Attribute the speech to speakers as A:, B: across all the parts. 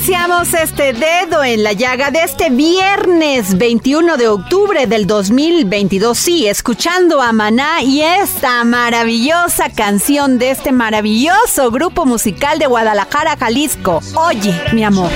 A: iniciamos este dedo en la llaga de este viernes 21 de octubre del 2022. Sí, escuchando a Maná y esta maravillosa canción de este maravilloso grupo musical de Guadalajara, Jalisco. Oye, mi amor.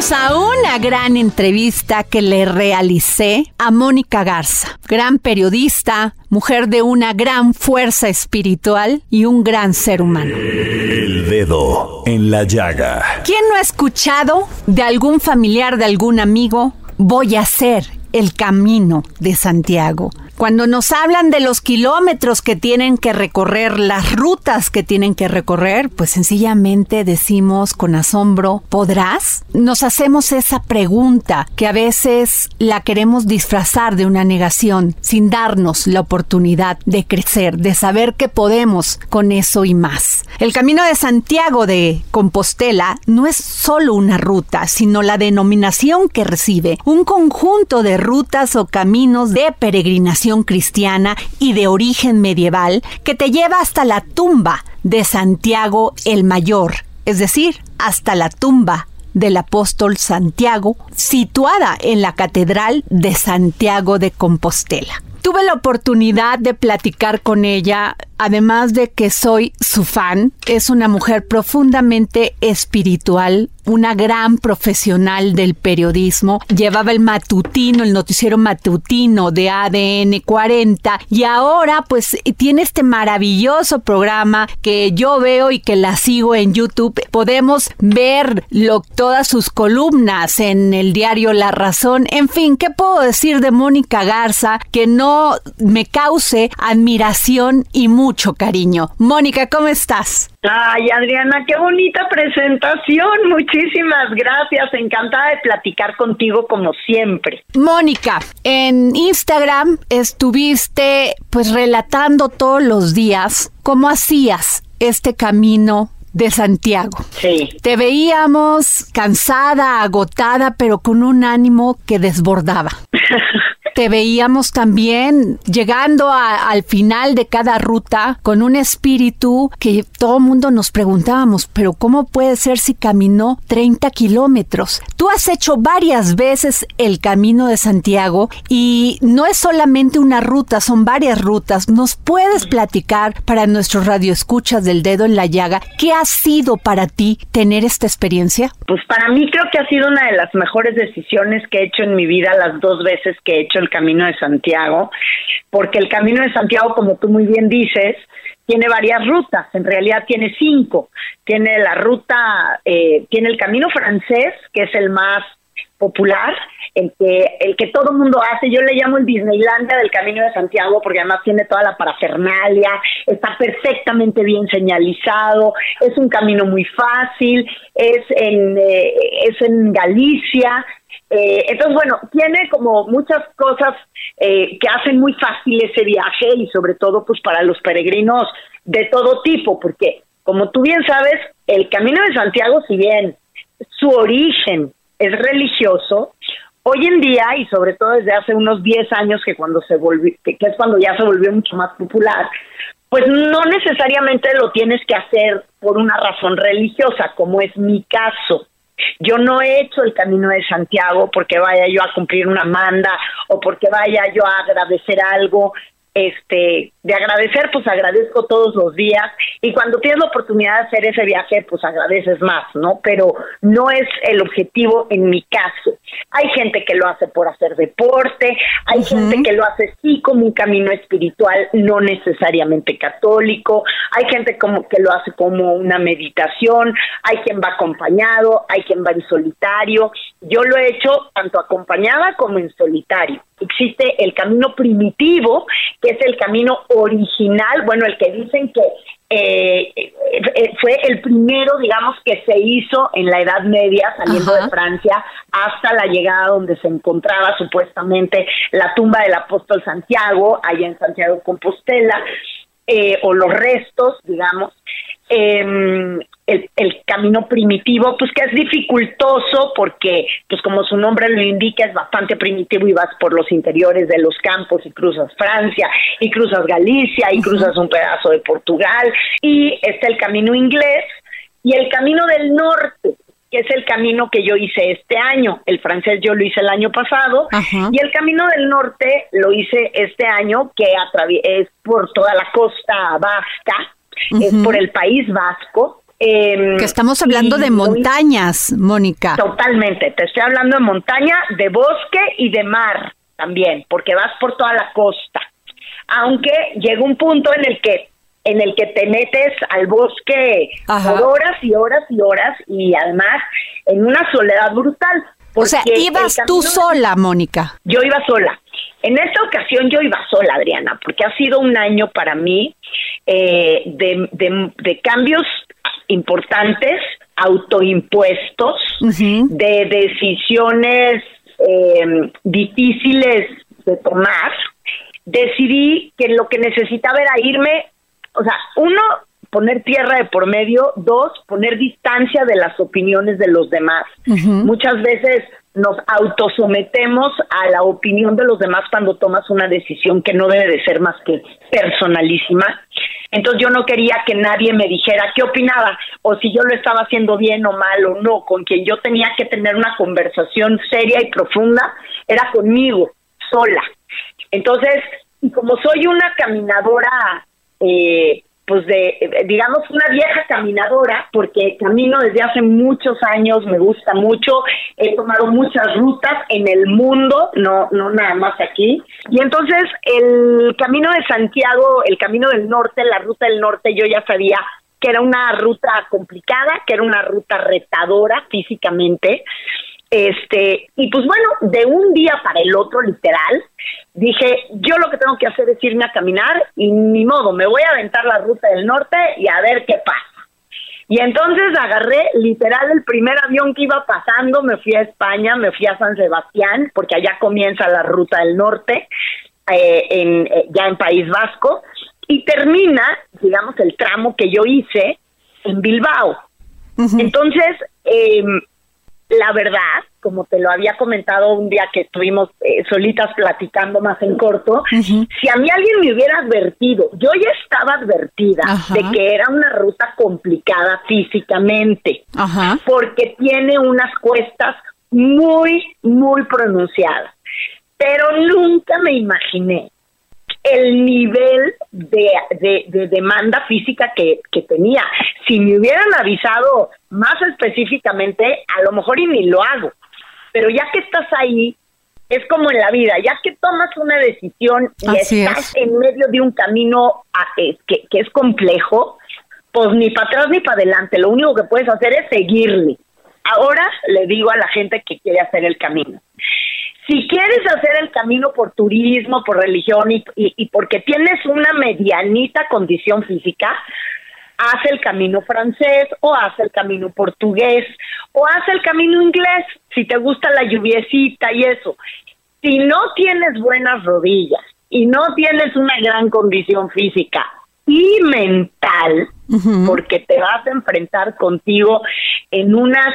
A: A una gran entrevista que le realicé a Mónica Garza, gran periodista, mujer de una gran fuerza espiritual y un gran ser humano.
B: El Dedo en la Llaga.
A: ¿Quién no ha escuchado de algún familiar, de algún amigo? Voy a hacer el camino de Santiago. Cuando nos hablan de los kilómetros que tienen que recorrer, las rutas que tienen que recorrer, pues sencillamente decimos con asombro, ¿podrás? Nos hacemos esa pregunta que a veces la queremos disfrazar de una negación sin darnos la oportunidad de crecer, de saber que podemos con eso y más. El camino de Santiago de Compostela no es solo una ruta, sino la denominación que recibe, un conjunto de rutas o caminos de peregrinación cristiana y de origen medieval que te lleva hasta la tumba de Santiago el Mayor, es decir, hasta la tumba del apóstol Santiago, situada en la Catedral de Santiago de Compostela. Tuve la oportunidad de platicar con ella, además de que soy su fan, es una mujer profundamente espiritual, una gran profesional del periodismo, llevaba el matutino, el noticiero matutino de ADN 40 y ahora pues tiene este maravilloso programa que yo veo y que la sigo en YouTube. Podemos ver lo, todas sus columnas en el diario La Razón. En fin, ¿qué puedo decir de Mónica Garza que no me cause admiración y mucho cariño? Mónica, ¿cómo estás?
C: Ay, Adriana, qué bonita presentación. Muchísimas gracias. Encantada de platicar contigo como siempre.
A: Mónica, en Instagram estuviste pues relatando todos los días cómo hacías este camino de Santiago.
C: Sí.
A: Te veíamos cansada, agotada, pero con un ánimo que desbordaba. Te veíamos también llegando al final de cada ruta con un espíritu que todo mundo nos preguntábamos, pero ¿cómo puede ser si caminó 30 kilómetros? Tú has hecho varias veces el camino de Santiago y no es solamente una ruta, son varias rutas. ¿Nos puedes platicar para nuestros radioescuchas del dedo en la llaga qué ha sido para ti tener esta experiencia?
C: Pues para mí creo que ha sido una de las mejores decisiones que he hecho en mi vida las dos veces que he hecho el Camino de Santiago, porque el Camino de Santiago, como tú muy bien dices, tiene varias rutas, en realidad tiene cinco. Tiene la ruta, eh, tiene el camino francés, que es el más popular, el que, el que todo mundo hace, yo le llamo el Disneylandia del Camino de Santiago porque además tiene toda la parafernalia, está perfectamente bien señalizado, es un camino muy fácil, es en, eh, es en Galicia, eh, entonces, bueno, tiene como muchas cosas eh, que hacen muy fácil ese viaje y sobre todo pues para los peregrinos de todo tipo, porque como tú bien sabes, el Camino de Santiago, si bien su origen es religioso, hoy en día y sobre todo desde hace unos 10 años que cuando se volvió, que es cuando ya se volvió mucho más popular, pues no necesariamente lo tienes que hacer por una razón religiosa, como es mi caso. Yo no he hecho el camino de Santiago porque vaya yo a cumplir una manda o porque vaya yo a agradecer algo este de agradecer pues agradezco todos los días. Y cuando tienes la oportunidad de hacer ese viaje pues agradeces más no pero no es el objetivo en mi caso. Hay gente que lo hace por hacer deporte hay gente que lo hace sí como un camino espiritual no necesariamente católico. Hay gente como que lo hace como una meditación hay quien va acompañado hay quien va en solitario. Yo lo he hecho tanto acompañada como en solitario. Existe el camino primitivo, que es el camino original, bueno, el que dicen que eh, eh, fue el primero, digamos, que se hizo en la Edad Media, saliendo de Francia, hasta la llegada donde se encontraba supuestamente la tumba del apóstol Santiago, allá en Santiago de Compostela, eh, o los restos, digamos. Eh, el, camino primitivo, pues que es dificultoso porque, pues como su nombre lo indica, es bastante primitivo y vas por los interiores de los campos y cruzas Francia y cruzas Galicia y cruzas un pedazo de Portugal y está el camino inglés y el camino del norte, que es el camino que yo hice este año. El francés yo lo hice el año pasado y el camino del norte lo hice este año que es por toda la costa vasca, es por el País Vasco
A: Em, que estamos hablando de montañas, Mónica.
C: Totalmente, te estoy hablando de montaña, de bosque y de mar también, porque vas por toda la costa. Aunque llega un punto en el que en el que te metes al bosque por horas y horas y horas y además en una soledad brutal.
A: O sea, ibas tú sola, Mónica.
C: Yo iba sola. En esta ocasión yo iba sola, Adriana, porque ha sido un año para mí eh, de, de cambios importantes, autoimpuestos, de decisiones eh, difíciles de tomar, decidí que lo que necesitaba era irme, o sea, uno, poner tierra de por medio, dos, poner distancia de las opiniones de los demás. Muchas veces nos autosometemos a la opinión de los demás cuando tomas una decisión que no debe de ser más que personalísima. Entonces yo no quería que nadie me dijera qué opinaba o si yo lo estaba haciendo bien o mal o no. Con quien yo tenía que tener una conversación seria y profunda era conmigo, sola. Entonces, como soy una caminadora eh, pues de, digamos, una vieja caminadora, porque camino desde hace muchos años, me gusta mucho, he tomado muchas rutas en el mundo, no, no nada más aquí. Y entonces el camino de Santiago, el camino del norte, la ruta del norte, yo ya sabía que era una ruta complicada, que era una ruta retadora físicamente, este, y pues bueno, de un día para el otro, literal, dije, yo lo que tengo que hacer es irme a caminar y ni modo, me voy a aventar la ruta del norte y a ver qué pasa. Y entonces agarré literal el primer avión que iba pasando, me fui a España, me fui a San Sebastián, porque allá comienza la ruta del norte, eh, en, eh, ya en País Vasco, y termina, digamos, el tramo que yo hice en Bilbao. Entonces, eh, la verdad, como te lo había comentado un día que estuvimos eh, solitas platicando más en corto, si a mí alguien me hubiera advertido, yo ya estaba advertida de que era una ruta complicada físicamente, porque tiene unas cuestas muy, muy pronunciadas, pero nunca me imaginé el nivel de, de, demanda física que, que, tenía. Si me hubieran avisado más específicamente, a lo mejor y ni lo hago. Pero ya que estás ahí, es como en la vida, ya que tomas una decisión y
A: Así
C: estás
A: es.
C: en medio de un camino ah, eh, que, que es complejo, pues ni para atrás ni para adelante, lo único que puedes hacer es seguirle. Ahora le digo a la gente que quiere hacer el camino. Si quieres hacer el camino por turismo, por religión y, y- y porque tienes una medianita condición física, haz el camino francés o haz el camino portugués o haz el camino inglés si te gusta la lluviecita y eso. Si no tienes buenas rodillas y no tienes una gran condición física y mental, porque te vas a enfrentar contigo en unas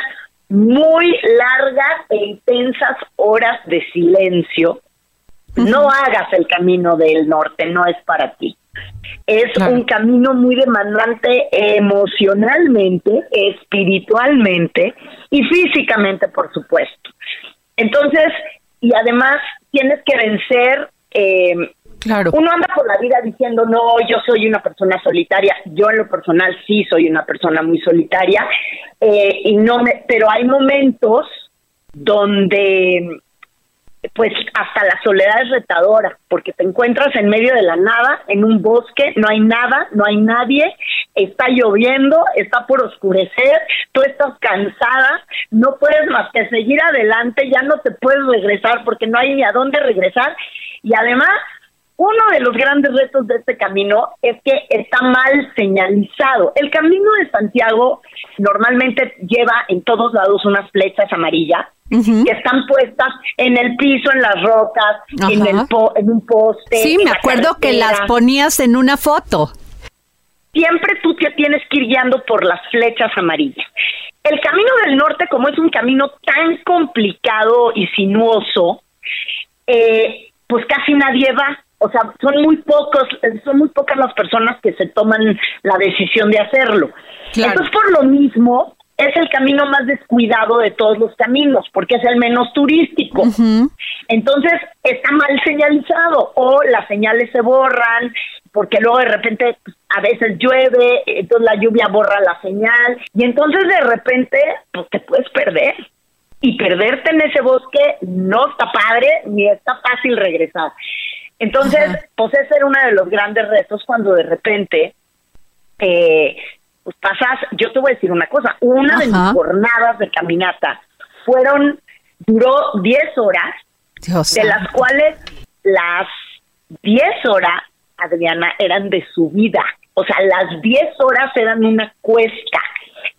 C: muy largas e intensas horas de silencio, no hagas el camino del norte, no es para ti. Es
A: Claro.
C: un camino muy demandante emocionalmente, espiritualmente y físicamente, por supuesto. Entonces, y además tienes que vencer eh, Uno anda por la vida diciendo, no, yo soy una persona solitaria. Yo en lo personal sí soy una persona muy solitaria. eh, y no me, pero hay momentos donde pues hasta la soledad es retadora, porque te encuentras en medio de la nada, en un bosque, no hay nada, no hay nadie, está lloviendo, está por oscurecer, tú estás cansada, no puedes más que seguir adelante, ya no te puedes regresar porque no hay ni a dónde regresar, y además de los grandes retos de este camino es que está mal señalizado. El camino de Santiago normalmente lleva en todos lados unas flechas amarillas que están puestas en el piso, en las rocas, en, el po- en un poste.
A: Sí, me acuerdo que las ponías en una foto.
C: Siempre tú te tienes que ir guiando por las flechas amarillas. El camino del norte, como es un camino tan complicado y sinuoso, eh, pues casi nadie va. O sea, son muy pocos, son muy pocas las personas que se toman la decisión de hacerlo.
A: Claro.
C: Entonces, por lo mismo, es el camino más descuidado de todos los caminos, porque es el menos turístico. Entonces está mal señalizado o las señales se borran porque luego de repente pues, a veces llueve, entonces la lluvia borra la señal y entonces de repente pues te puedes perder. Y perderte en ese bosque no está padre ni está fácil regresar. Entonces,
A: Ajá.
C: pues ese era uno de los grandes retos cuando de repente eh, pues pasas, yo te voy a decir una cosa, una de mis jornadas de caminata fueron, duró 10 horas,
A: Dios
C: de
A: santo.
C: las cuales las 10 horas, Adriana, eran de subida. O sea, las 10 horas eran una cuesta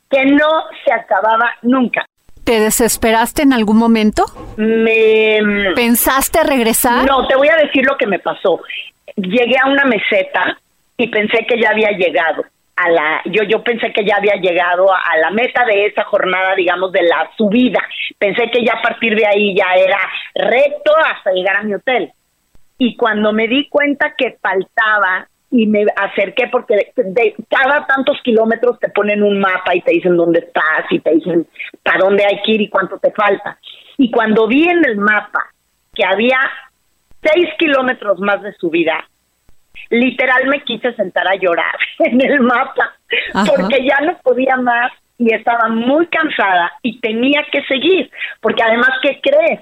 C: que no se acababa nunca.
A: ¿Te desesperaste en algún momento?
C: Me...
A: ¿Pensaste regresar?
C: No, te voy a decir lo que me pasó. Llegué a una meseta y pensé que ya había llegado a la yo yo pensé que ya había llegado a, a la meta de esa jornada, digamos, de la subida. Pensé que ya a partir de ahí ya era recto hasta llegar a mi hotel. Y cuando me di cuenta que faltaba y me acerqué porque de, de cada tantos kilómetros te ponen un mapa y te dicen dónde estás y te dicen para dónde hay que ir y cuánto te falta. Y cuando vi en el mapa que había seis kilómetros más de subida, literal me quise sentar a llorar en el mapa
A: Ajá.
C: porque ya no podía más y estaba muy cansada y tenía que seguir, porque además, ¿qué crees?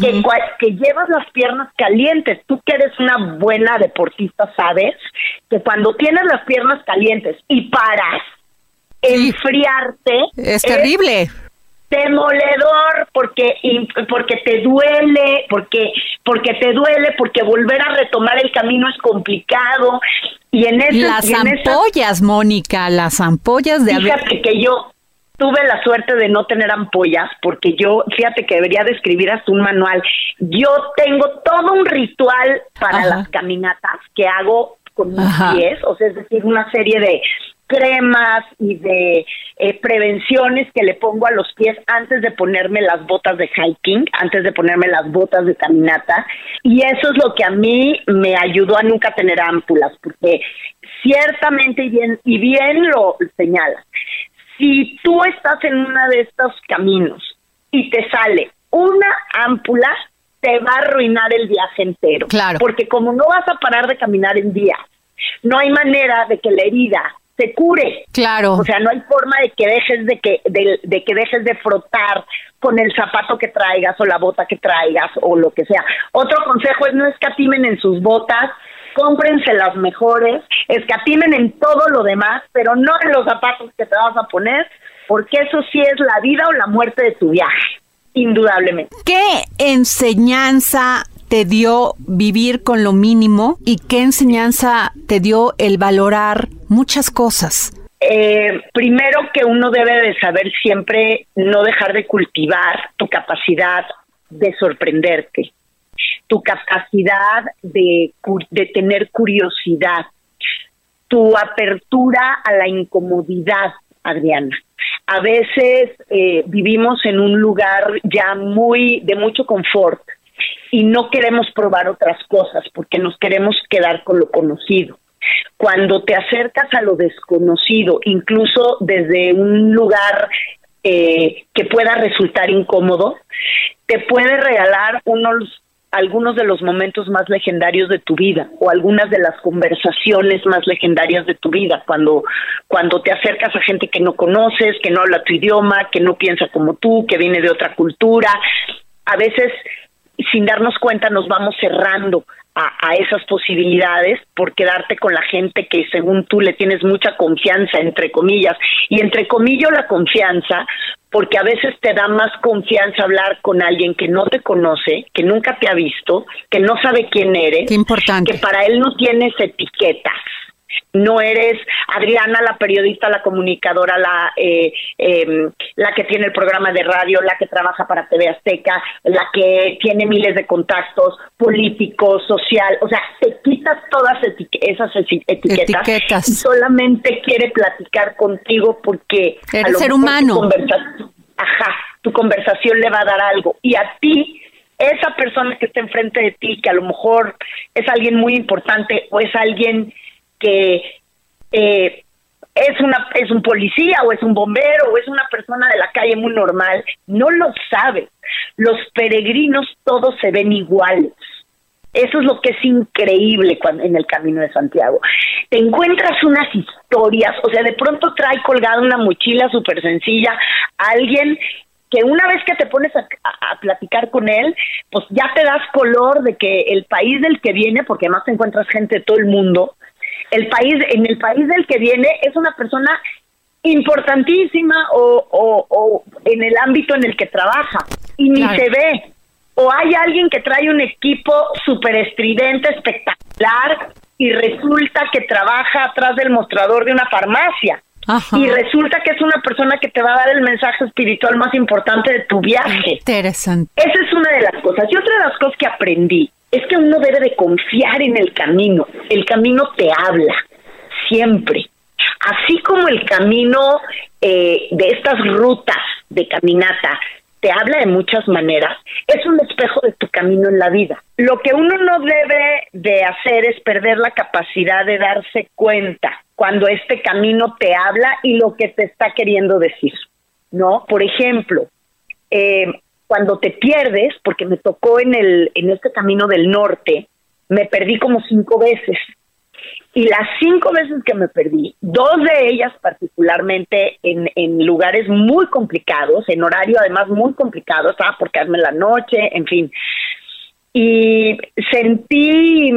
C: Que, que llevas las piernas calientes. Tú que eres una buena deportista, sabes que cuando tienes las piernas calientes y paras,
A: Sí.
C: enfriarte
A: Es terrible.
C: Demoledor porque porque te duele porque porque te duele porque volver a retomar el camino es complicado y en ese
A: Las
C: y en esa-
A: ampollas, Mónica, las ampollas de
C: fíjate que yo tuve la suerte de no tener ampollas porque yo fíjate que debería de escribir hasta un manual yo tengo todo un ritual para
A: Ajá.
C: las caminatas que hago con mis
A: Ajá.
C: pies o sea es decir una serie de cremas y de eh, prevenciones que le pongo a los pies antes de ponerme las botas de hiking, antes de ponerme las botas de caminata. Y eso es lo que a mí me ayudó a nunca tener ámpulas, porque ciertamente y bien, y bien lo señalas, si tú estás en uno de estos caminos y te sale una ámpula, te va a arruinar el viaje entero.
A: Claro.
C: Porque como no vas a parar de caminar en días, no hay manera de que la herida se cure.
A: Claro.
C: O sea, no hay forma de que dejes de que de, de que dejes de frotar con el zapato que traigas o la bota que traigas o lo que sea. Otro consejo es no escatimen en sus botas, cómprense las mejores, escatimen en todo lo demás, pero no en los zapatos que te vas a poner, porque eso sí es la vida o la muerte de tu viaje, indudablemente.
A: ¿Qué enseñanza te dio vivir con lo mínimo y qué enseñanza te dio el valorar muchas cosas?
C: Eh, primero que uno debe de saber siempre no dejar de cultivar tu capacidad de sorprenderte, tu capacidad de, tener curiosidad, tu apertura a la incomodidad, Adriana. A veces eh, vivimos en un lugar ya muy de mucho confort y no queremos probar otras cosas porque nos queremos quedar con lo conocido. Cuando te acercas a lo desconocido, incluso desde un lugar eh, que pueda resultar incómodo, te puede regalar unos algunos de los momentos más legendarios de tu vida o algunas de las conversaciones más legendarias de tu vida cuando cuando te acercas a gente que no conoces, que no habla tu idioma, que no piensa como tú, que viene de otra cultura. A veces sin darnos cuenta nos vamos cerrando a, a, esas posibilidades por quedarte con la gente que según tú le tienes mucha confianza, entre comillas. Y entre comillas la confianza, porque a veces te da más confianza hablar con alguien que no te conoce, que nunca te ha visto, que no sabe quién eres,
A: Qué importante.
C: que para él no tienes etiquetas no eres Adriana, la periodista, la comunicadora, la eh, eh, la que tiene el programa de radio, la que trabaja para TV Azteca, la que tiene miles de contactos políticos, social, o sea, te quitas todas etique esas etiquetas,
A: etiquetas,
C: y solamente quiere platicar contigo porque
A: eres a lo ser humano.
C: Tu ajá, tu conversación le va a dar algo. Y a ti esa persona que está enfrente de ti, que a lo mejor es alguien muy importante o es alguien que eh, es una es un policía o es un bombero o es una persona de la calle muy normal, no lo sabe. Los peregrinos todos se ven iguales. Eso es lo que es increíble cuando, en el Camino de Santiago. Te encuentras unas historias, o sea, de pronto trae colgada una mochila súper sencilla alguien que una vez que te pones a, a, a, platicar con él, pues ya te das color de que el país del que viene, porque además te encuentras gente de todo el mundo, el país, en el país del que viene es una persona importantísima o, o, o en el ámbito en el que trabaja y ni claro. se ve. O hay alguien que trae un equipo súper estridente, espectacular, y resulta que trabaja atrás del mostrador de una farmacia.
A: Ajá.
C: Y resulta que es una persona que te va a dar el mensaje espiritual más importante de tu viaje.
A: Interesante.
C: Esa es una de las cosas. Y otra de las cosas que aprendí es que uno debe de confiar en el camino. El camino te habla, siempre. Así como el camino eh, de estas rutas de caminata te habla de muchas maneras, es un espejo de tu camino en la vida. Lo que uno no debe de hacer es perder la capacidad de darse cuenta cuando este camino te habla y lo que te está queriendo decir, ¿no? Por ejemplo, eh, cuando te pierdes, porque me tocó en el en este camino del norte, me perdí como cinco veces. Y las cinco veces que me perdí, dos de ellas particularmente en, en lugares muy complicados, en horario además muy complicado, estaba por quedarme la noche, en fin. Y sentí,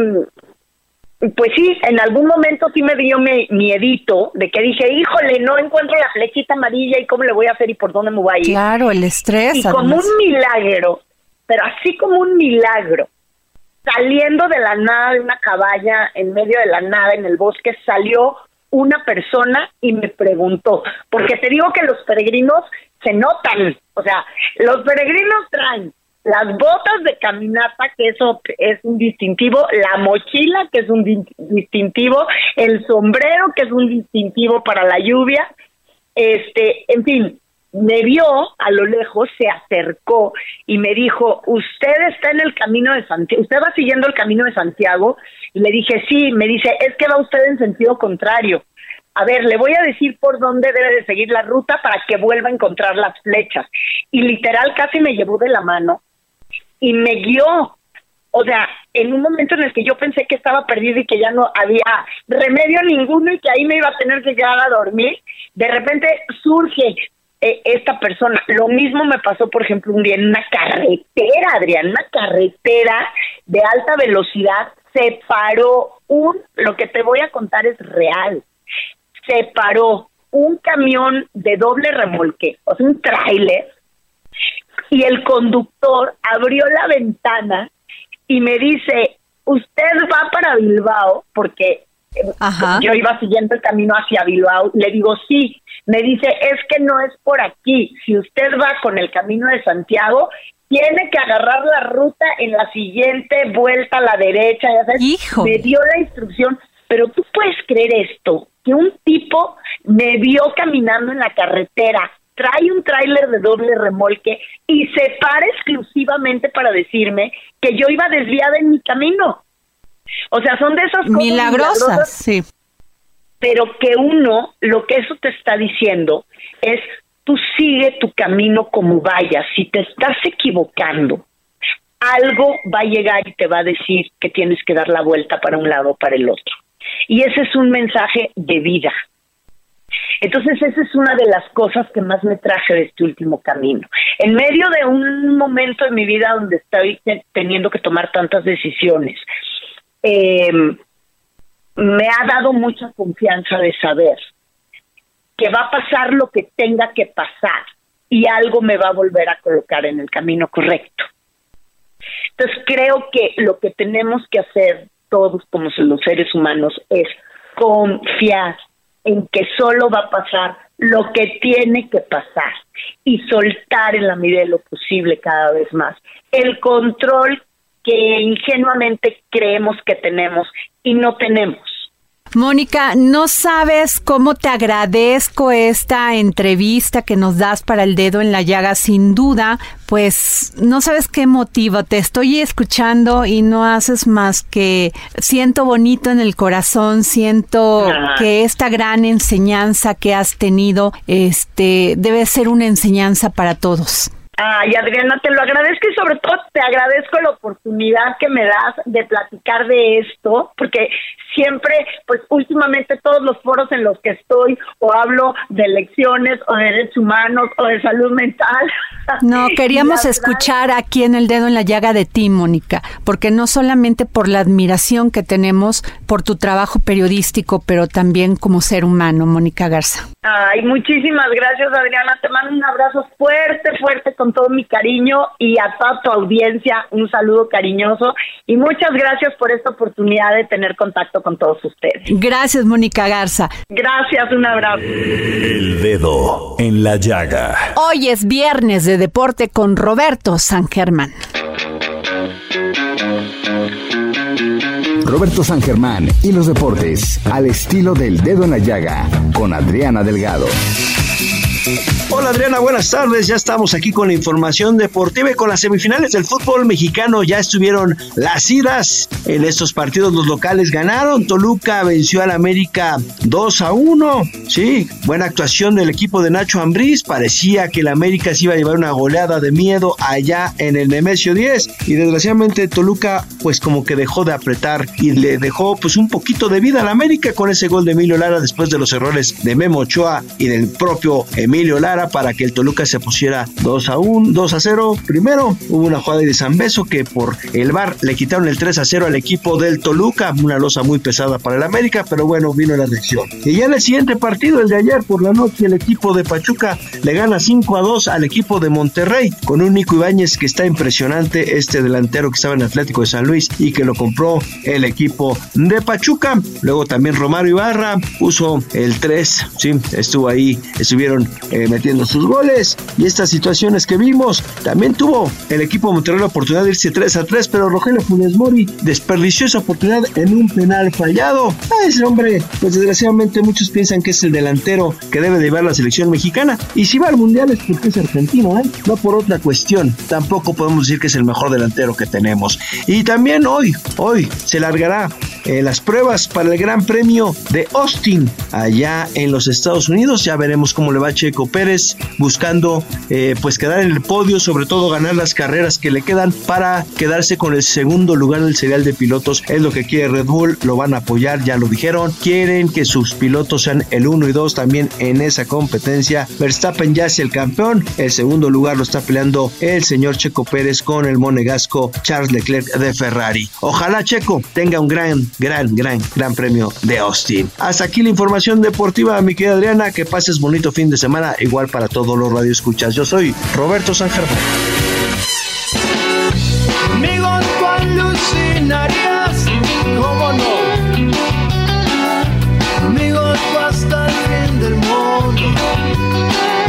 C: pues sí, en algún momento sí me dio mi, miedito de que dije, híjole, no encuentro la flechita amarilla y cómo le voy a hacer y por dónde me voy a ir.
A: Claro, el estrés.
C: Y como un milagro, pero así como un milagro, saliendo de la nada de una caballa, en medio de la nada, en el bosque, salió una persona y me preguntó, porque te digo que los peregrinos se notan, o sea, los peregrinos traen las botas de caminata, que eso es un distintivo, la mochila, que es un di distintivo, el sombrero, que es un distintivo para la lluvia, este, en fin, me vio a lo lejos, se acercó y me dijo, usted está en el camino de Santiago, usted va siguiendo el camino de Santiago, y le dije, sí, me dice, es que va usted en sentido contrario. A ver, le voy a decir por dónde debe de seguir la ruta para que vuelva a encontrar las flechas. Y literal casi me llevó de la mano y me guió. O sea, en un momento en el que yo pensé que estaba perdido y que ya no había remedio ninguno y que ahí me iba a tener que quedar a dormir, de repente surge eh, esta persona. Lo mismo me pasó, por ejemplo, un día en una carretera, Adrián, una carretera de alta velocidad, se paró un, lo que te voy a contar es real, se paró un camión de doble remolque, o sea, un tráiler, y el conductor abrió la ventana y me dice, usted va para Bilbao, porque yo iba siguiendo el camino hacia Bilbao, le digo, sí, me dice, es que no es por aquí, si usted va con el camino de Santiago, tiene que agarrar la ruta en la siguiente vuelta a la derecha, ya me dio la instrucción, pero tú puedes creer esto, que un tipo me vio caminando en la carretera, trae un tráiler de doble remolque y se para exclusivamente para decirme que yo iba desviada en mi camino. O sea, son de esas cosas
A: milagrosas, sí.
C: Pero que uno, lo que eso te está diciendo es, tú sigue tu camino como vayas. Si te estás equivocando, algo va a llegar y te va a decir que tienes que dar la vuelta para un lado o para el otro. Y ese es un mensaje de vida. Entonces, esa es una de las cosas que más me traje de este último camino. En medio de un momento en mi vida donde estoy teniendo que tomar tantas decisiones, eh, me ha dado mucha confianza de saber que va a pasar lo que tenga que pasar y algo me va a volver a colocar en el camino correcto. Entonces creo que lo que tenemos que hacer todos como los seres humanos es confiar en que solo va a pasar lo que tiene que pasar y soltar en la medida de lo posible cada vez más el control que ingenuamente creemos que tenemos y no tenemos.
A: Mónica, no sabes cómo te agradezco esta entrevista que nos das para el dedo en la llaga, sin duda, pues no sabes qué motivo, te estoy escuchando y no haces más que siento bonito en el corazón, siento que esta gran enseñanza que has tenido, este, debe ser una enseñanza para todos.
C: Ay, Adriana, te lo agradezco y sobre todo te agradezco la oportunidad que me das de platicar de esto, porque siempre, pues últimamente todos los foros en los que estoy o hablo de elecciones o de derechos humanos o de salud mental.
A: No, queríamos escuchar aquí en el dedo en la llaga de ti, Mónica, porque no solamente por la admiración que tenemos por tu trabajo periodístico, pero también como ser humano, Mónica Garza.
C: Ay, muchísimas gracias, Adriana. Te mando un abrazo fuerte, fuerte con todo mi cariño y a toda tu audiencia un saludo cariñoso y muchas gracias por esta oportunidad de tener contacto con todos ustedes.
A: Gracias, Mónica Garza.
C: Gracias, un abrazo.
B: El dedo en la llaga.
A: Hoy es viernes de deporte con Roberto San Germán.
D: Roberto San Germán y los deportes al estilo del dedo en la llaga con Adriana Delgado.
E: Hola Adriana, buenas tardes. Ya estamos aquí con la información deportiva y con las semifinales del fútbol mexicano. Ya estuvieron las idas. En estos partidos los locales ganaron. Toluca venció al América 2 a 1. Sí, buena actuación del equipo de Nacho Ambriz. Parecía que el América se iba a llevar una goleada de miedo allá en el Nemesio 10. Y desgraciadamente Toluca pues como que dejó de apretar y le dejó pues un poquito de vida al América con ese gol de Emilio Lara después de los errores de Memo Ochoa y del propio Emilio Lara para que el Toluca se pusiera 2 a 1, 2 a 0. Primero hubo una jugada de San Beso que por el VAR le quitaron el 3 a 0 al equipo del Toluca, una losa muy pesada para el América, pero bueno, vino la reacción. Y ya en el siguiente partido, el de ayer por la noche, el equipo de Pachuca le gana 5 a 2 al equipo de Monterrey con un Nico Ibáñez que está impresionante, este delantero que estaba en Atlético de San Luis y que lo compró el equipo de Pachuca. Luego también Romario Ibarra puso el 3, sí, estuvo ahí, estuvieron eh, metiendo sus goles. Y estas situaciones que vimos, también tuvo el equipo de Monterrey la oportunidad de irse 3 a 3, pero Rogelio Funes Mori desperdició esa oportunidad en un penal fallado. A ese hombre, pues desgraciadamente muchos piensan que es el delantero que debe de llevar la selección mexicana. Y si va al mundial es porque es argentino, ¿eh? No por otra cuestión. Tampoco podemos decir que es el mejor delantero que tenemos. Y también hoy, hoy se largará eh, las pruebas para el Gran Premio de Austin allá en los Estados Unidos. Ya veremos cómo le va Checo Pérez buscando eh, pues quedar en el podio, sobre todo ganar las carreras que le quedan para quedarse con el segundo lugar del serial de pilotos. Es lo que quiere Red Bull, lo van a apoyar, ya lo dijeron. Quieren que sus pilotos sean el 1 y 2 también en esa competencia. Verstappen ya es el campeón, el segundo lugar lo está peleando el señor Checo Pérez con el monegasco Charles Leclerc de Ferrari. Ojalá Checo tenga un gran, gran, gran, gran premio de Austin. Hasta aquí la información deportiva, mi querida Adriana. Que pases bonito fin de semana, igual para todos los radioescuchas. Yo soy Roberto San Germán.
F: Amigos, tú alucinarías, cómo no. Amigos, tú hasta el fin del mundo.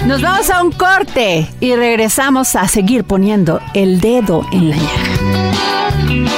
A: Nos vamos a un corte y regresamos a seguir poniendo el dedo en la llaga.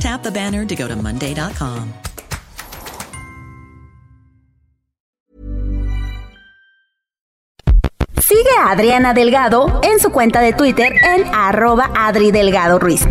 G: Tap the banner to go to Monday.com.
H: Sigue a Adriana Delgado en su cuenta de Twitter en arroba Adri Delgado Ruiz.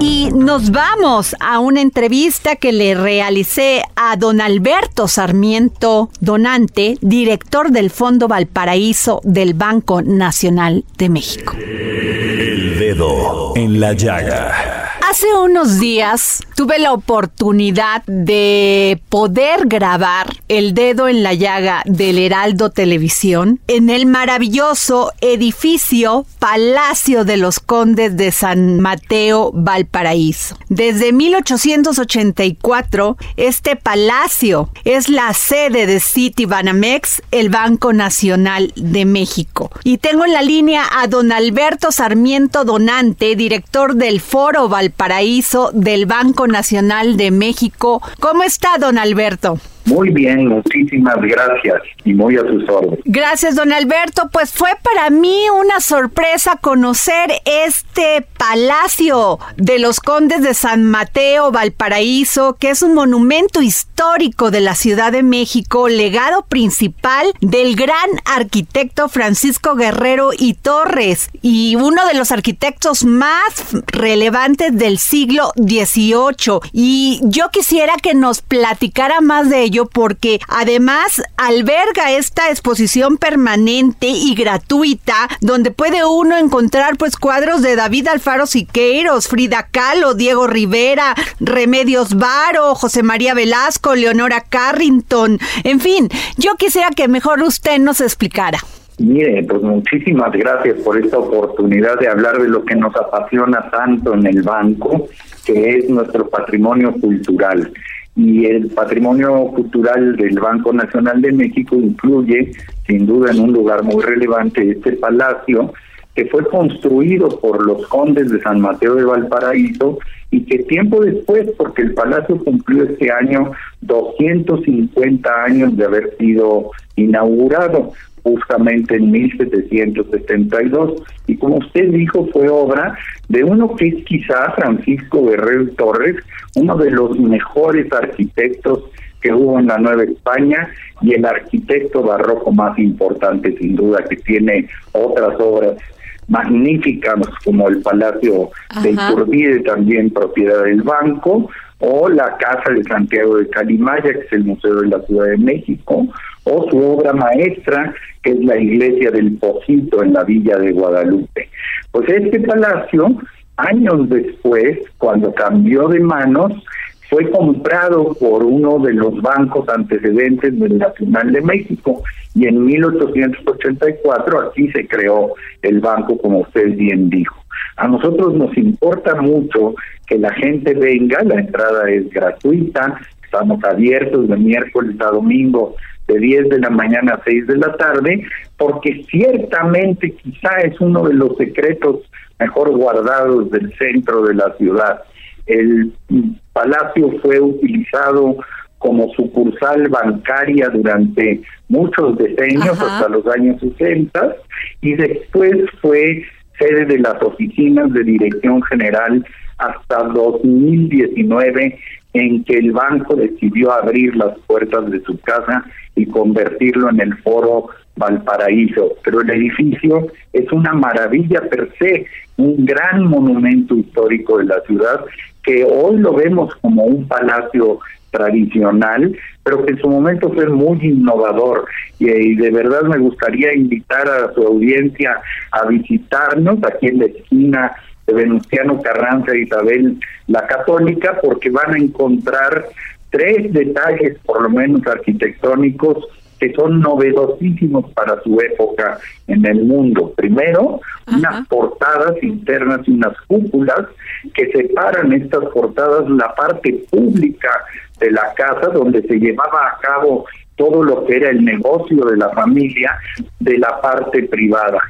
A: Y nos vamos a una entrevista que le realicé a don Alberto Sarmiento Donante, director del Fondo Valparaíso del Banco Nacional de México.
B: El dedo en la llaga.
A: Hace unos días tuve la oportunidad de poder grabar El dedo en la llaga del Heraldo Televisión en el maravilloso edificio Palacio de los Condes de San Mateo Valparaíso. Desde 1884, este palacio es la sede de Citibanamex, el Banco Nacional de México. Y tengo en la línea a don Alberto Sarmiento Donante, director del Foro Valparaíso del Banco Nacional de México. ¿Cómo está, don Alberto?
I: Muy bien, muchísimas gracias y muy a sus órdenes.
A: Gracias, don Alberto. Pues fue para mí una sorpresa conocer este palacio de los condes de San Mateo, Valparaíso, que es un monumento histórico de la Ciudad de México, legado principal del gran arquitecto Francisco Guerrero y Torres y uno de los arquitectos más relevantes del siglo XVIII. Y yo quisiera que nos platicara más de ello porque además alberga esta exposición permanente y gratuita donde puede uno encontrar pues cuadros de David Alfaro Siqueiros, Frida Kahlo, Diego Rivera, Remedios Varo, José María Velasco, Leonora Carrington, en fin, yo quisiera que mejor usted nos explicara.
I: Mire, pues muchísimas gracias por esta oportunidad de hablar de lo que nos apasiona tanto en el banco, que es nuestro patrimonio cultural. Y el patrimonio cultural del Banco Nacional de México incluye, sin duda, en un lugar muy relevante, este palacio que fue construido por los condes de San Mateo de Valparaíso y que tiempo después, porque el palacio cumplió este año 250 años de haber sido inaugurado, justamente en 1772. Y como usted dijo, fue obra de uno que es quizá Francisco Guerrero Torres, uno de los mejores arquitectos que hubo en la Nueva España y el arquitecto barroco más importante sin duda que tiene otras obras magníficas como el Palacio de Iturbide, también propiedad del banco, o la Casa de Santiago de Calimaya, que es el Museo de la Ciudad de México, o su obra maestra, que es la Iglesia del Pocito en la Villa de Guadalupe. Pues este palacio, años después, cuando cambió de manos, fue comprado por uno de los bancos antecedentes del Nacional de México y en 1884 aquí se creó el banco, como usted bien dijo. A nosotros nos importa mucho que la gente venga, la entrada es gratuita, Estamos abiertos de miércoles a domingo de 10 de la mañana a 6 de la tarde, porque ciertamente quizá es uno de los secretos mejor guardados del centro de la ciudad. El palacio fue utilizado como sucursal bancaria durante muchos decenios, hasta los años 60, y después fue sede de las oficinas de dirección general hasta 2019 en que el banco decidió abrir las puertas de su casa y convertirlo en el foro Valparaíso. Pero el edificio es una maravilla per se, un gran monumento histórico de la ciudad que hoy lo vemos como un palacio tradicional, pero que en su momento fue muy innovador y, de verdad me gustaría invitar a su audiencia a visitarnos aquí en la esquina de Venustiano Carranza e Isabel la Católica porque van a encontrar tres detalles por lo menos arquitectónicos que son novedosísimos para su época en el mundo. Primero, unas portadas internas y unas cúpulas que separan estas portadas la parte pública de la casa donde se llevaba a cabo todo lo que era el negocio de la familia de la parte privada.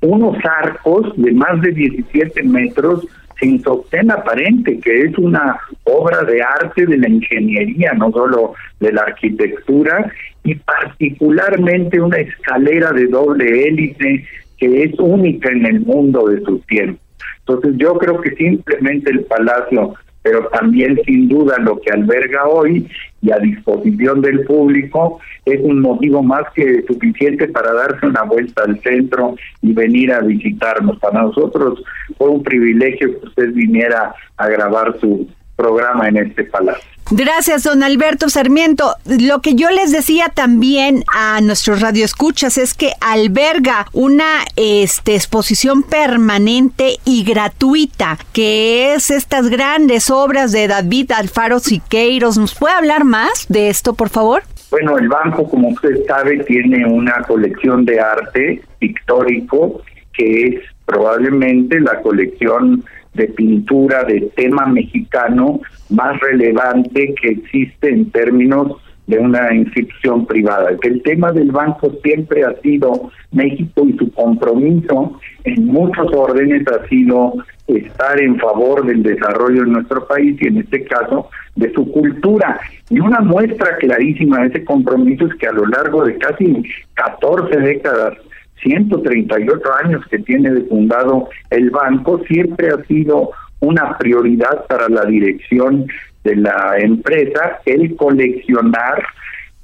I: Unos arcos de más de 17 metros sin sostén aparente, que es una obra de arte de la ingeniería, no solo de la arquitectura, y particularmente una escalera de doble hélice que es única en el mundo de su tiempo. Entonces yo creo que simplemente el palacio, pero también sin duda lo que alberga hoy y a disposición del público es un motivo más que suficiente para darse una vuelta al centro y venir a visitarnos. Para nosotros fue un privilegio que usted viniera a grabar su programa en este palacio.
A: Gracias, don Alberto Sarmiento. Lo que yo les decía también a nuestros radioescuchas es que alberga una este, exposición permanente y gratuita, que es estas grandes obras de David Alfaro Siqueiros. ¿Nos puede hablar más de esto, por favor?
I: Bueno, el banco, como usted sabe, tiene una colección de arte pictórico que es probablemente la colección de pintura de tema mexicano más relevante que existe en términos de una institución privada. El tema del banco siempre ha sido México y su compromiso en muchos órdenes ha sido estar en favor del desarrollo de nuestro país y en este caso de su cultura. Y una muestra clarísima de ese compromiso es que a lo largo de casi 14 décadas 138 años que tiene de fundado el banco, siempre ha sido una prioridad para la dirección de la empresa el coleccionar,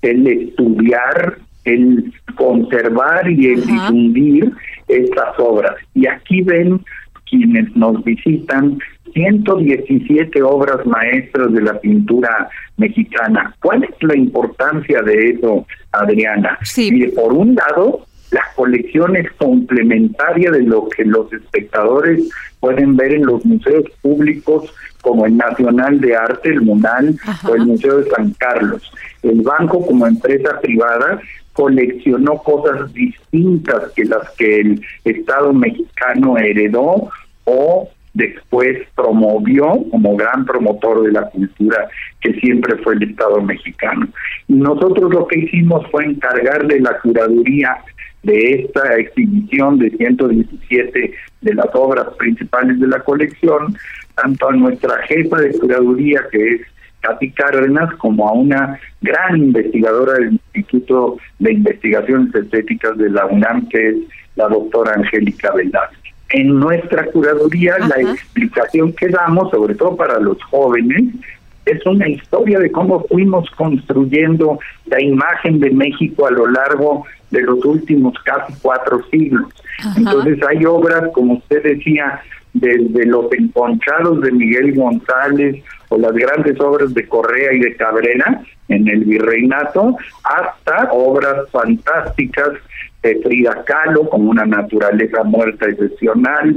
I: el estudiar, el conservar y el difundir estas obras. Y aquí ven quienes nos visitan 117 obras maestras de la pintura mexicana. ¿Cuál es la importancia de eso, Adriana?
A: Sí.
I: por un lado, la colección es complementaria de lo que los espectadores pueden ver en los museos públicos como el Nacional de Arte, el MUNAL o el Museo de San Carlos. El banco como empresa privada coleccionó cosas distintas que las que el Estado mexicano heredó o después promovió como gran promotor de la cultura que siempre fue el Estado mexicano. Y nosotros lo que hicimos fue encargarle la curaduría de esta exhibición de 117 de las obras principales de la colección, tanto a nuestra jefa de curaduría, que es Katy Cárdenas, como a una gran investigadora del Instituto de Investigaciones Estéticas de la UNAM, que es la doctora Angélica Velázquez. En nuestra curaduría, la explicación que damos, sobre todo para los jóvenes, es una historia de cómo fuimos construyendo la imagen de México a lo largo de los últimos casi cuatro siglos. Entonces hay obras, como usted decía, desde los enconchados de Miguel González o las grandes obras de Correa y de Cabrera en el virreinato, hasta obras fantásticas de Frida Kahlo como una naturaleza muerta excepcional,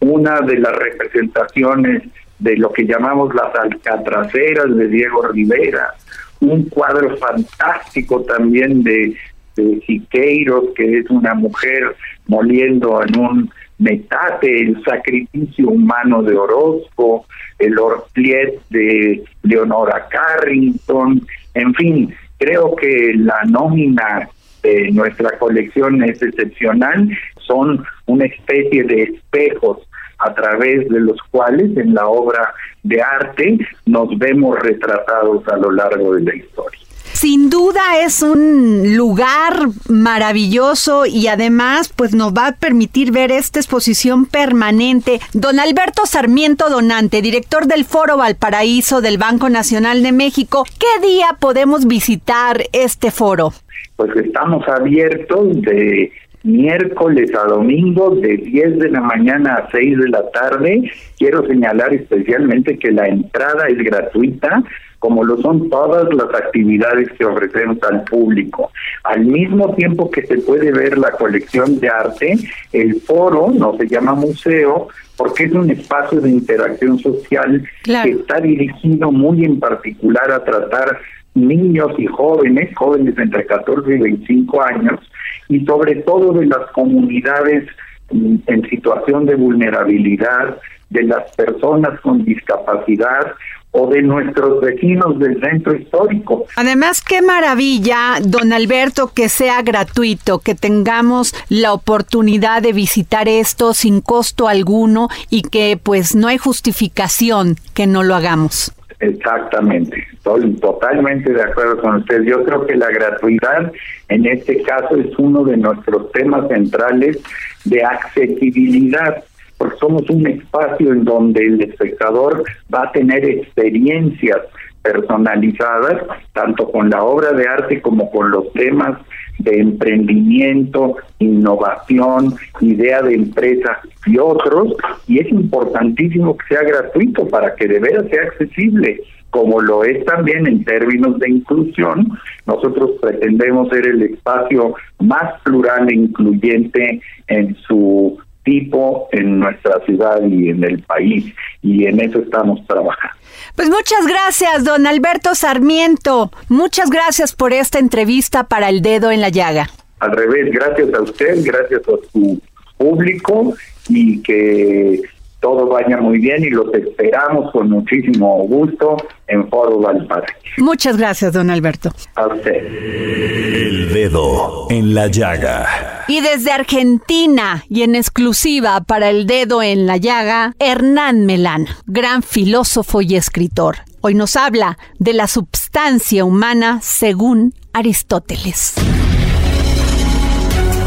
I: una de las representaciones de lo que llamamos las alcatraceras de Diego Rivera, un cuadro fantástico también de, de Siqueiros, que es una mujer moliendo en un Metate, el sacrificio humano de Orozco, el Orpliet de Leonora Carrington, en fin, creo que la nómina de nuestra colección es excepcional, son una especie de espejos a través de los cuales en la obra de arte nos vemos retratados a lo largo de la historia.
A: Sin duda es un lugar maravilloso y además pues nos va a permitir ver esta exposición permanente. Don Alberto Sarmiento Donante, director del Foro Valparaíso del Banco Nacional de México, ¿qué día podemos visitar este foro?
I: Pues estamos abiertos de miércoles a domingo de 10 de la mañana a 6 de la tarde. Quiero señalar especialmente que la entrada es gratuita como lo son todas las actividades que ofrecemos al público. Al mismo tiempo que se puede ver la colección de arte, el foro no se llama museo porque es un espacio de interacción social que está dirigido muy en particular a tratar niños y jóvenes, jóvenes entre 14 y 25 años, y sobre todo de las comunidades en situación de vulnerabilidad, de las personas con discapacidad o de nuestros vecinos del centro histórico.
A: Además, qué maravilla, don Alberto, que sea gratuito, que tengamos la oportunidad de visitar esto sin costo alguno y que pues no hay justificación que no lo hagamos.
I: Exactamente, estoy totalmente de acuerdo con usted. Yo creo que la gratuidad en este caso es uno de nuestros temas centrales de accesibilidad porque somos un espacio en donde el espectador va a tener experiencias personalizadas, tanto con la obra de arte como con los temas de emprendimiento, innovación, idea de empresa y otros, y es importantísimo que sea gratuito para que de veras sea accesible, como lo es también en términos de inclusión. Nosotros pretendemos ser el espacio más plural e incluyente en su tipo en nuestra ciudad y en el país y en eso estamos trabajando.
A: Pues muchas gracias, don Alberto Sarmiento. Muchas gracias por esta entrevista para El Dedo en la Llaga.
I: Al revés, gracias a usted, gracias a su público y que todo vaya muy bien y los esperamos con muchísimo gusto en Foro Valparaíso.
A: Muchas gracias, don Alberto.
I: A usted.
B: El dedo en la llaga.
A: Y desde Argentina y en exclusiva para el dedo en la llaga, Hernán Melán, gran filósofo y escritor. Hoy nos habla de la substancia humana según Aristóteles.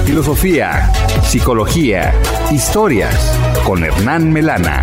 D: Filosofía, psicología, historias con Hernán Melana.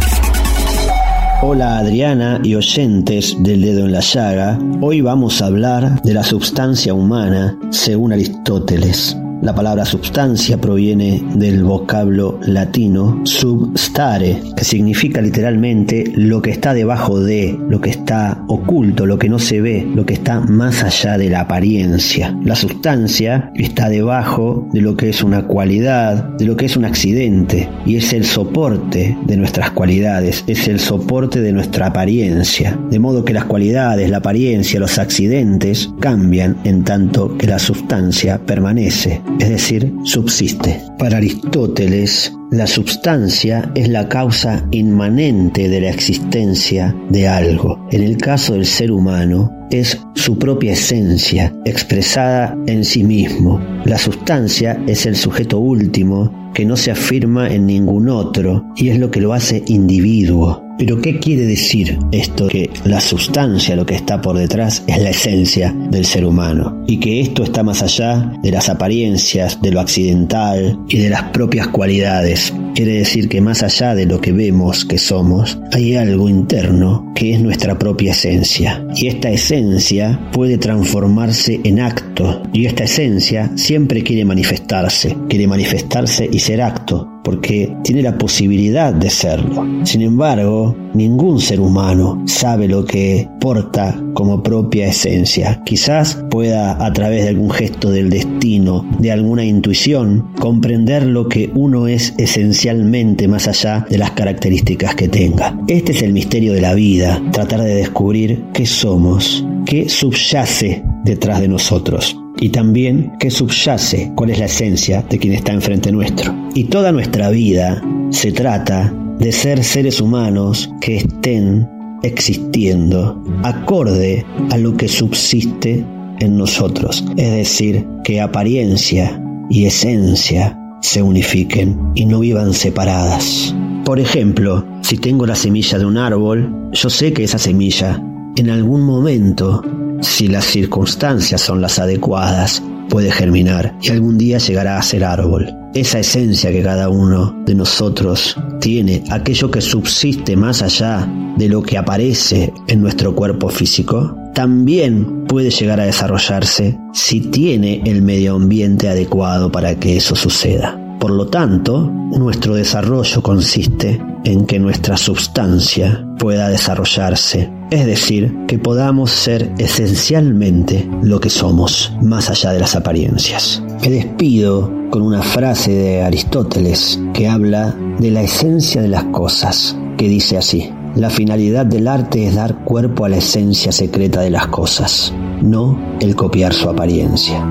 J: Hola Adriana y oyentes del dedo en la llaga. Hoy vamos a hablar de la substancia humana según Aristóteles. La palabra substancia proviene del vocablo latino substare, que significa literalmente lo que está debajo de, lo que está oculto, lo que no se ve, lo que está más allá de la apariencia. La sustancia está debajo de lo que es una cualidad, de lo que es un accidente, y es el soporte de nuestras cualidades, es el soporte de nuestra apariencia. De modo que las cualidades, la apariencia, los accidentes cambian en tanto que la sustancia permanece es decir, subsiste. Para Aristóteles, la substancia es la causa inmanente de la existencia de algo. En el caso del ser humano, es su propia esencia expresada en sí mismo. La sustancia es el sujeto último que no se afirma en ningún otro y es lo que lo hace individuo. Pero ¿qué quiere decir esto? Que la sustancia, lo que está por detrás, es la esencia del ser humano. Y que esto está más allá de las apariencias, de lo accidental y de las propias cualidades. Quiere decir que más allá de lo que vemos que somos, hay algo interno que es nuestra propia esencia. Y esta esencia puede transformarse en acto. Y esta esencia siempre quiere manifestarse. Quiere manifestarse y ser acto porque tiene la posibilidad de serlo. Sin embargo, ningún ser humano sabe lo que porta como propia esencia. Quizás pueda a través de algún gesto del destino, de alguna intuición, comprender lo que uno es esencialmente más allá de las características que tenga. Este es el misterio de la vida, tratar de descubrir qué somos, qué subyace detrás de nosotros. Y también qué subyace, cuál es la esencia de quien está enfrente nuestro. Y toda nuestra vida se trata de ser seres humanos que estén existiendo acorde a lo que subsiste en nosotros, es decir, que apariencia y esencia se unifiquen y no vivan separadas. Por ejemplo, si tengo la semilla de un árbol, yo sé que esa semilla, en algún momento, si las circunstancias son las adecuadas, puede germinar y algún día llegará a ser árbol. Esa esencia que cada uno de nosotros tiene, aquello que subsiste más allá de lo que aparece en nuestro cuerpo físico, también puede llegar a desarrollarse si tiene el medio ambiente adecuado para que eso suceda. Por lo tanto, nuestro desarrollo consiste en que nuestra sustancia pueda desarrollarse, es decir, que podamos ser esencialmente lo que somos, más allá de las apariencias. Me despido con una frase de Aristóteles que habla de la esencia de las cosas, que dice así, la finalidad del arte es dar cuerpo a la esencia secreta de las cosas, no el copiar su apariencia.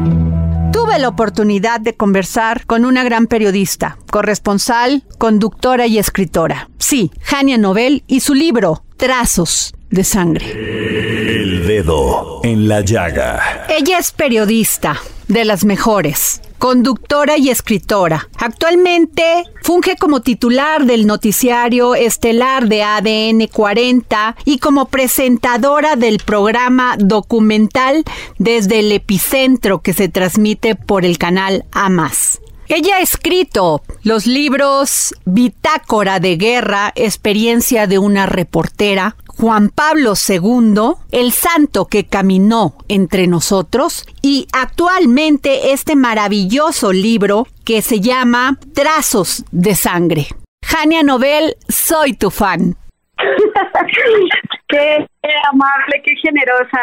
A: Tuve la oportunidad de conversar con una gran periodista, corresponsal, conductora y escritora. Sí, Jania Nobel y su libro, Trazos de Sangre.
B: El dedo en la llaga.
A: Ella es periodista, de las mejores conductora y escritora. Actualmente funge como titular del noticiario estelar de ADN 40 y como presentadora del programa documental desde el epicentro que se transmite por el canal AMAS. Ella ha escrito los libros Bitácora de Guerra, experiencia de una reportera, Juan Pablo II, el santo que caminó entre nosotros, y actualmente este maravilloso libro que se llama Trazos de Sangre. Jania Nobel, soy tu fan.
K: qué amable, qué generosa,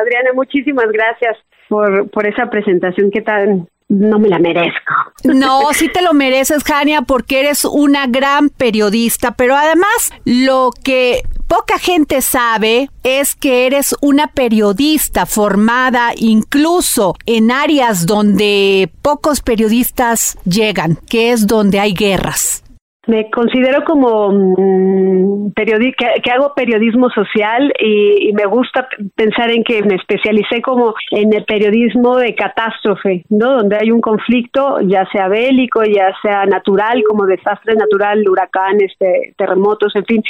K: Adriana. Muchísimas gracias por, por esa presentación que tan no me la merezco.
A: No, sí te lo mereces, Jania, porque eres una gran periodista, pero además lo que poca gente sabe es que eres una periodista formada incluso en áreas donde pocos periodistas llegan, que es donde hay guerras.
K: Me considero como mm, periodista, que, hago periodismo social y, me gusta pensar en que me especialicé como en el periodismo de catástrofe, ¿no? Donde hay un conflicto, ya sea bélico, ya sea natural, como desastre natural, huracanes, terremotos, en fin.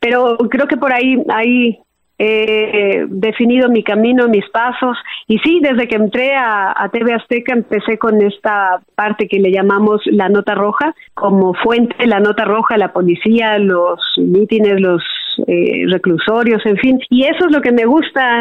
K: Pero creo que por ahí hay he definido mi camino, mis pasos. Y sí, desde que entré a, TV Azteca empecé con esta parte que le llamamos la nota roja, como fuente, la nota roja, la policía, los mítines, los eh, reclusorios, en fin. Y eso es lo que me gusta,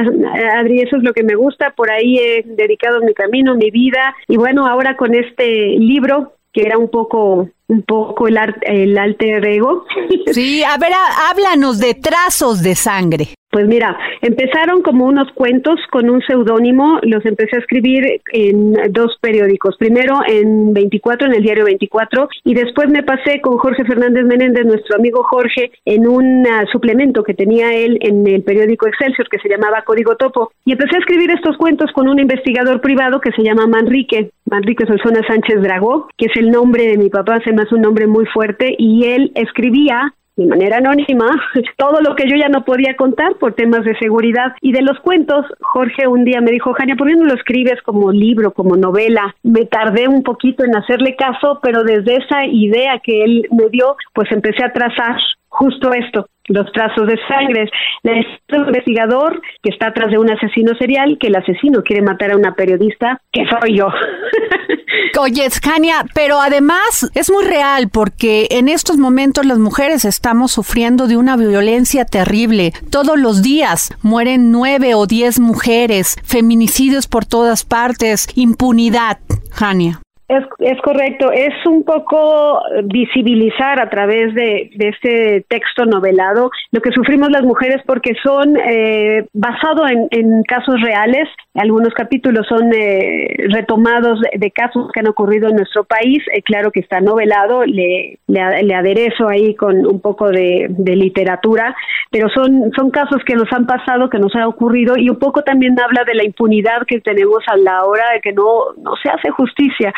K: Adri, eso es lo que me gusta. Por ahí he dedicado mi camino, mi vida. Y bueno, ahora con este libro que era un poco un poco el, el alter ego.
A: Sí, a ver, háblanos de trazos de sangre.
K: Pues mira, empezaron como unos cuentos con un seudónimo, los empecé a escribir en dos periódicos, primero en 24, en el diario 24, y después me pasé con Jorge Fernández Menéndez, nuestro amigo Jorge, en un ah, suplemento que tenía él en el periódico Excelsior que se llamaba Código Topo, y empecé a escribir estos cuentos con un investigador privado que se llama Manrique, Manrique Solsona Sánchez Dragó, que es el nombre de mi papá, hace un nombre muy fuerte, y él escribía de manera anónima todo lo que yo ya no podía contar por temas de seguridad. Y de los cuentos, Jorge un día me dijo, Jania, ¿por qué no lo escribes como libro, como novela? Me tardé un poquito en hacerle caso, pero desde esa idea que él me dio, pues empecé a trazar justo esto, los trazos de sangre. El investigador que está atrás de un asesino serial, que el asesino quiere matar a una periodista, que soy yo.
A: Oye, Scania, pero además es muy real porque en estos momentos las mujeres estamos sufriendo de una violencia terrible. Todos los días mueren nueve o diez mujeres, feminicidios por todas partes, impunidad, Jania.
K: Es, es correcto, es un poco visibilizar a través de, de este texto novelado lo que sufrimos las mujeres porque son eh, basado en, en, casos reales, algunos capítulos son eh, retomados de, casos que han ocurrido en nuestro país, eh, claro que está novelado, le, le, aderezo ahí con un poco de, de, literatura, pero son, son casos que nos han pasado, que nos ha ocurrido y un poco también habla de la impunidad que tenemos a la hora de que no, no se hace justicia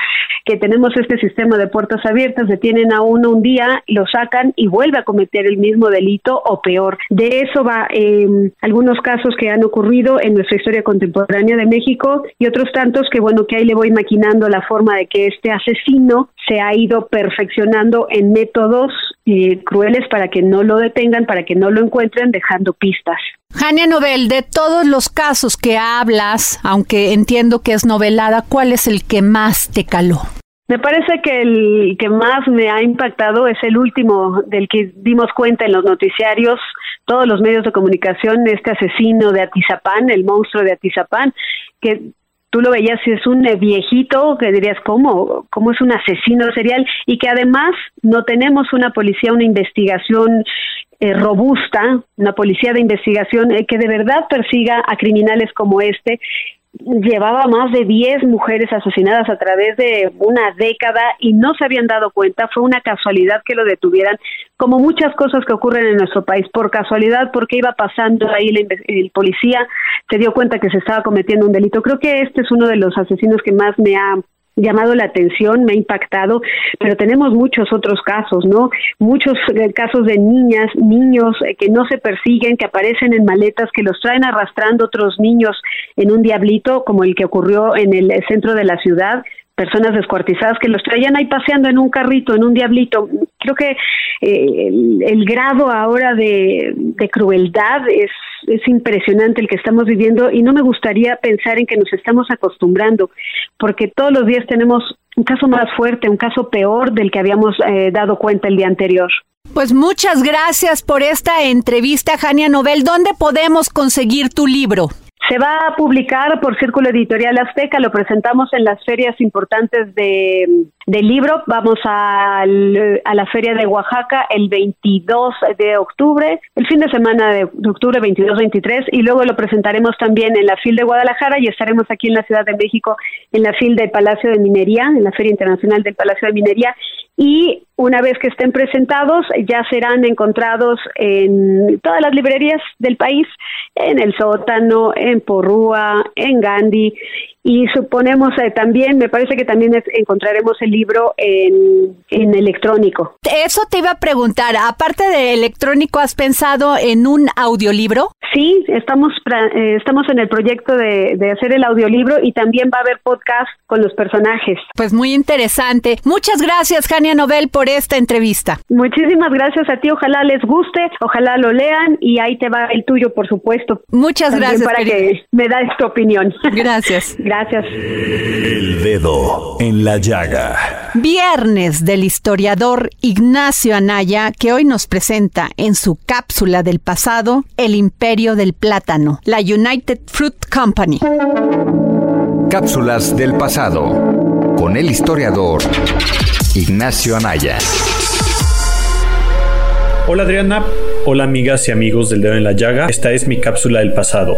K: que tenemos este sistema de puertas abiertas, detienen a uno un día, lo sacan y vuelve a cometer el mismo delito o peor. De eso va eh, algunos casos que han ocurrido en nuestra historia contemporánea de México y otros tantos que bueno que ahí le voy maquinando la forma de que este asesino se ha ido perfeccionando en métodos eh, crueles para que no lo detengan, para que no lo encuentren, dejando pistas.
A: Jania Nobel, de todos los casos que hablas, aunque entiendo que es novelada, ¿cuál es el que más te caló?
K: Me parece que el que más me ha impactado es el último del que dimos cuenta en los noticiarios, todos los medios de comunicación, este asesino de Atizapán, el monstruo de Atizapán, que tú lo veías es un viejito que dirías cómo cómo es un asesino serial y que además no tenemos una policía una investigación eh, robusta una policía de investigación eh, que de verdad persiga a criminales como este llevaba más de 10 mujeres asesinadas a través de una década y no se habían dado cuenta, fue una casualidad que lo detuvieran, como muchas cosas que ocurren en nuestro país, por casualidad, porque iba pasando ahí el, policía, se dio cuenta que se estaba cometiendo un delito. Creo que este es uno de los asesinos que más me ha llamado la atención, me ha impactado, pero tenemos muchos otros casos, ¿no? Muchos eh, casos de niñas, niños eh, que no se persiguen, que aparecen en maletas, que los traen arrastrando otros niños en un diablito, como el que ocurrió en el centro de la ciudad, personas descuartizadas que los traían ahí paseando en un carrito, en un diablito. Creo que eh, el, grado ahora de, crueldad es, es impresionante el que estamos viviendo y no me gustaría pensar en que nos estamos acostumbrando, porque todos los días tenemos un caso más fuerte, un caso peor del que habíamos eh, dado cuenta el día anterior.
A: Pues muchas gracias por esta entrevista, Jania Nobel. ¿Dónde podemos conseguir tu libro?
K: Se va a publicar por Círculo Editorial Azteca, lo presentamos en las ferias importantes de, del libro. Vamos a, a, la feria de Oaxaca el 22 de octubre, el fin de semana de, octubre 22-23, y luego lo presentaremos también en la FIL de Guadalajara y estaremos aquí en la Ciudad de México en la FIL del Palacio de Minería, en la Feria Internacional del Palacio de Minería, y una vez que estén presentados ya serán encontrados en todas las librerías del país, en el sótano, en Porrúa, en Gandhi y suponemos eh, también, me parece que también encontraremos el libro en, en, electrónico.
A: Eso te iba a preguntar, aparte de electrónico, ¿has pensado en un audiolibro?
K: Sí, estamos, eh, estamos en el proyecto de, de, hacer el audiolibro y también va a haber podcast con los personajes.
A: Pues muy interesante. Muchas gracias, Jania Nobel, por esta entrevista.
K: Muchísimas gracias a ti, ojalá les guste, ojalá lo lean y ahí te va el tuyo, por supuesto.
A: Muchas gracias.
K: Para que me das tu opinión.
A: Gracias.
K: Gracias.
B: El dedo en la llaga.
A: Viernes del historiador Ignacio Anaya, que hoy nos presenta en su cápsula del pasado el imperio del plátano, la United Fruit Company.
L: Cápsulas del pasado con el historiador Ignacio Anaya.
M: Hola Adriana, hola amigas y amigos del dedo en la llaga, esta es mi cápsula del pasado.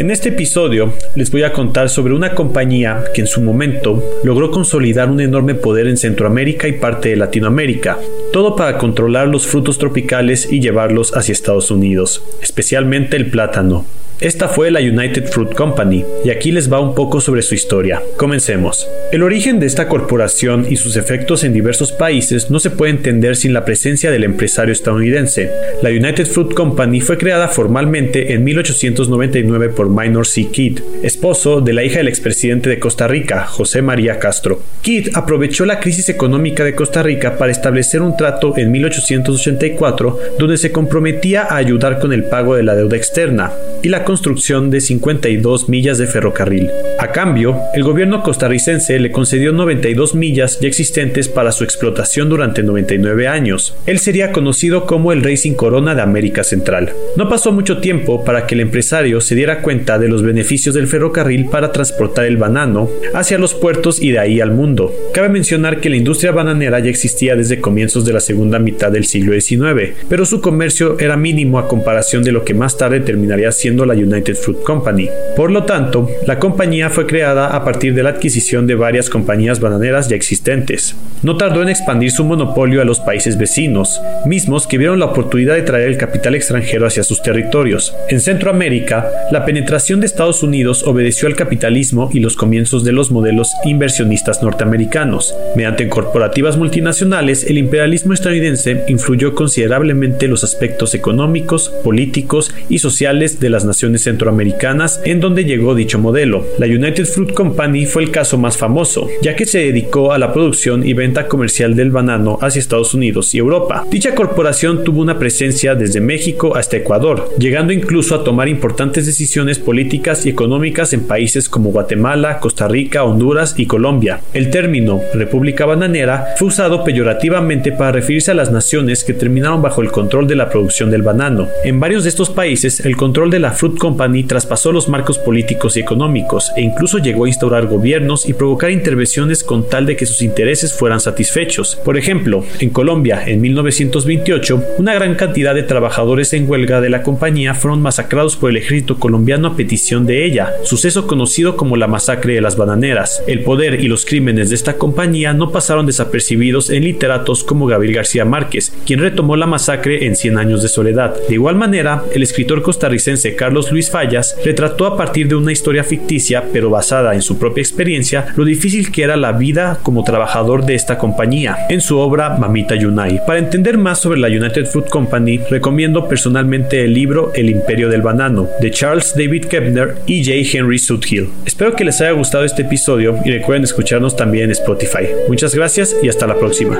M: En este episodio les voy a contar sobre una compañía que en su momento logró consolidar un enorme poder en Centroamérica y parte de Latinoamérica, todo para controlar los frutos tropicales y llevarlos hacia Estados Unidos, especialmente el plátano. Esta fue la United Fruit Company, y aquí les va un poco sobre su historia. Comencemos. El origen de esta corporación y sus efectos en diversos países no se puede entender sin la presencia del empresario estadounidense. La United Fruit Company fue creada formalmente en 1899 por Minor C. Kidd, esposo de la hija del expresidente de Costa Rica, José María Castro. Kidd aprovechó la crisis económica de Costa Rica para establecer un trato en 1884 donde se comprometía a ayudar con el pago de la deuda externa, y la construcción de 52 millas de ferrocarril. A cambio, el gobierno costarricense le concedió 92 millas ya existentes para su explotación durante 99 años. Él sería conocido como el Racing Corona de América Central. No pasó mucho tiempo para que el empresario se diera cuenta de los beneficios del ferrocarril para transportar el banano hacia los puertos y de ahí al mundo. Cabe mencionar que la industria bananera ya existía desde comienzos de la segunda mitad del siglo XIX, pero su comercio era mínimo a comparación de lo que más tarde terminaría siendo la United Fruit Company. Por lo tanto, la compañía fue creada a partir de la adquisición de varias compañías bananeras ya existentes. No tardó en expandir su monopolio a los países vecinos, mismos que vieron la oportunidad de traer el capital extranjero hacia sus territorios. En Centroamérica, la penetración de Estados Unidos obedeció al capitalismo y los comienzos de los modelos inversionistas norteamericanos. Mediante corporativas multinacionales, el imperialismo estadounidense influyó considerablemente los aspectos económicos, políticos y sociales de naciones centroamericanas en donde llegó dicho modelo. La United Fruit Company fue el caso más famoso, ya que se dedicó a la producción y venta comercial del banano hacia Estados Unidos y Europa. Dicha corporación tuvo una presencia desde México hasta Ecuador, llegando incluso a tomar importantes decisiones políticas y económicas en países como Guatemala, Costa Rica, Honduras y Colombia. El término República Bananera fue usado peyorativamente para referirse a las naciones que terminaron bajo el control de la producción del banano. En varios de estos países, el control de la Fruit Company traspasó los marcos políticos y económicos e incluso llegó a instaurar gobiernos y provocar intervenciones con tal de que sus intereses fueran satisfechos. Por ejemplo, en Colombia, en 1928, una gran cantidad de trabajadores en huelga de la compañía fueron masacrados por el ejército colombiano a petición de ella, suceso conocido como la masacre de las bananeras. El poder y los crímenes de esta compañía no pasaron desapercibidos en literatos como Gabriel García Márquez, quien retomó la masacre en Cien años de soledad. De igual manera, el escritor costarricense Carlos Luis Fallas retrató a partir de una historia ficticia, pero basada en su propia experiencia, lo difícil que era la vida como trabajador de esta compañía, en su obra Mamita Yunai. Para entender más sobre la United Fruit Company, recomiendo personalmente el libro El Imperio del Banano, de Charles David Kepner y J. Henry Sudhill. Espero que les haya gustado este episodio y recuerden escucharnos también en Spotify. Muchas gracias y hasta la próxima.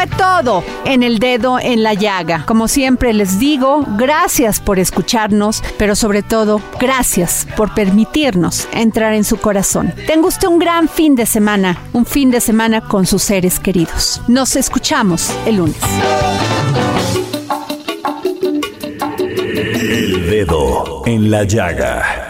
A: Fue todo en el dedo en la llaga. Como siempre les digo, gracias por escucharnos, pero sobre todo, gracias por permitirnos entrar en su corazón. Tenga usted un gran fin de semana, un fin de semana con sus seres queridos. Nos escuchamos el lunes.
B: El dedo en la llaga.